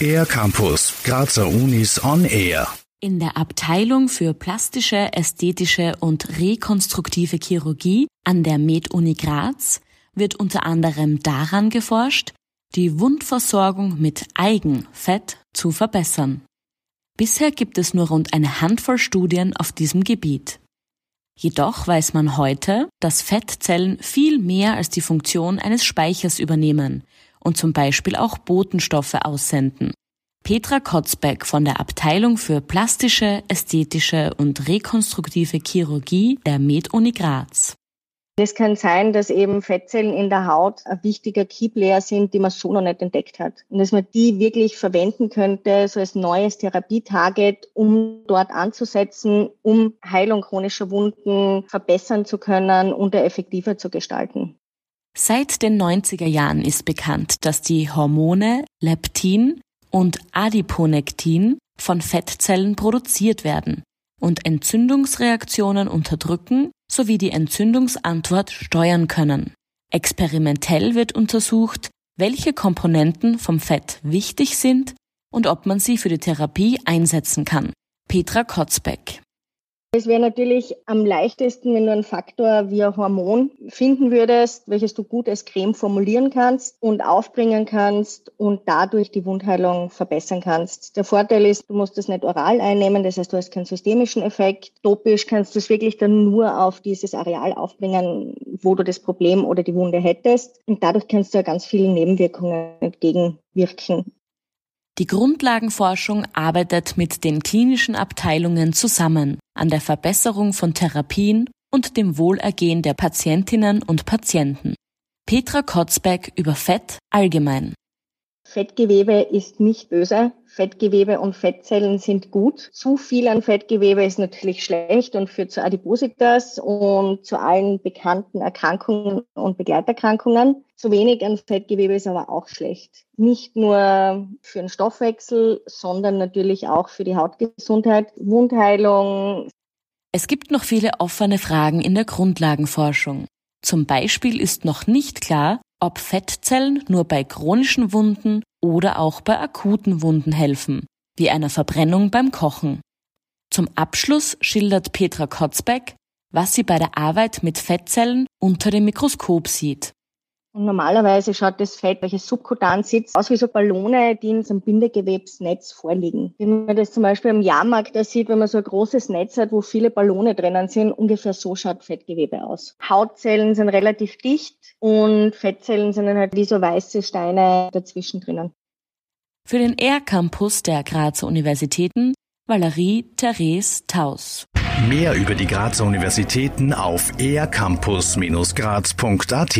Air Campus, Grazer Unis on Air. In der Abteilung für plastische, ästhetische und rekonstruktive Chirurgie an der Med-Uni Graz wird unter anderem daran geforscht, die Wundversorgung mit Eigenfett zu verbessern. Bisher gibt es nur rund eine Handvoll Studien auf diesem Gebiet. Jedoch weiß man heute, dass Fettzellen viel mehr als die Funktion eines Speichers übernehmen und zum Beispiel auch Botenstoffe aussenden. Petra Kotzbeck von der Abteilung für plastische, ästhetische und rekonstruktive Chirurgie der Med-Uni Graz. Es kann sein, dass eben Fettzellen in der Haut ein wichtiger Keyplayer sind, die man so noch nicht entdeckt hat. Und dass man die wirklich verwenden könnte, so als neues Therapietarget, um dort anzusetzen, um Heilung chronischer Wunden verbessern zu können und effektiver zu gestalten. Seit den 90er Jahren ist bekannt, dass die Hormone Leptin und Adiponektin von Fettzellen produziert werden und Entzündungsreaktionen unterdrücken sowie die Entzündungsantwort steuern können. Experimentell wird untersucht, welche Komponenten vom Fett wichtig sind und ob man sie für die Therapie einsetzen kann. Petra Kotzbeck es wäre natürlich am leichtesten, wenn du einen Faktor wie ein Hormon finden würdest, welches du gut als Creme formulieren kannst und aufbringen kannst und dadurch die Wundheilung verbessern kannst. Der Vorteil ist, du musst das nicht oral einnehmen, das heißt, du hast keinen systemischen Effekt. Topisch kannst du es wirklich dann nur auf dieses Areal aufbringen, wo du das Problem oder die Wunde hättest. Und dadurch kannst du ja ganz vielen Nebenwirkungen entgegenwirken. Die Grundlagenforschung arbeitet mit den klinischen Abteilungen zusammen an der Verbesserung von Therapien und dem Wohlergehen der Patientinnen und Patienten. Petra Kotzbeck über Fett allgemein. Fettgewebe ist nicht böse. Fettgewebe und Fettzellen sind gut. Zu viel an Fettgewebe ist natürlich schlecht und führt zu Adipositas und zu allen bekannten Erkrankungen und Begleiterkrankungen. Zu wenig an Fettgewebe ist aber auch schlecht. Nicht nur für den Stoffwechsel, sondern natürlich auch für die Hautgesundheit, Wundheilung. Es gibt noch viele offene Fragen in der Grundlagenforschung. Zum Beispiel ist noch nicht klar, ob Fettzellen nur bei chronischen Wunden oder auch bei akuten Wunden helfen, wie einer Verbrennung beim Kochen. Zum Abschluss schildert Petra Kotzbeck, was sie bei der Arbeit mit Fettzellen unter dem Mikroskop sieht. Und normalerweise schaut das Fett, welches subkutan sitzt, aus wie so Ballone, die in so einem Bindegewebsnetz vorliegen. Wenn man das zum Beispiel am Jahrmarkt da sieht, wenn man so ein großes Netz hat, wo viele Ballone drinnen sind, ungefähr so schaut Fettgewebe aus. Hautzellen sind relativ dicht und Fettzellen sind dann halt wie so weiße Steine dazwischen drinnen. Für den R-Campus der Grazer Universitäten Valerie Therese Taus. Mehr über die Grazer Universitäten auf ercampus-graz.at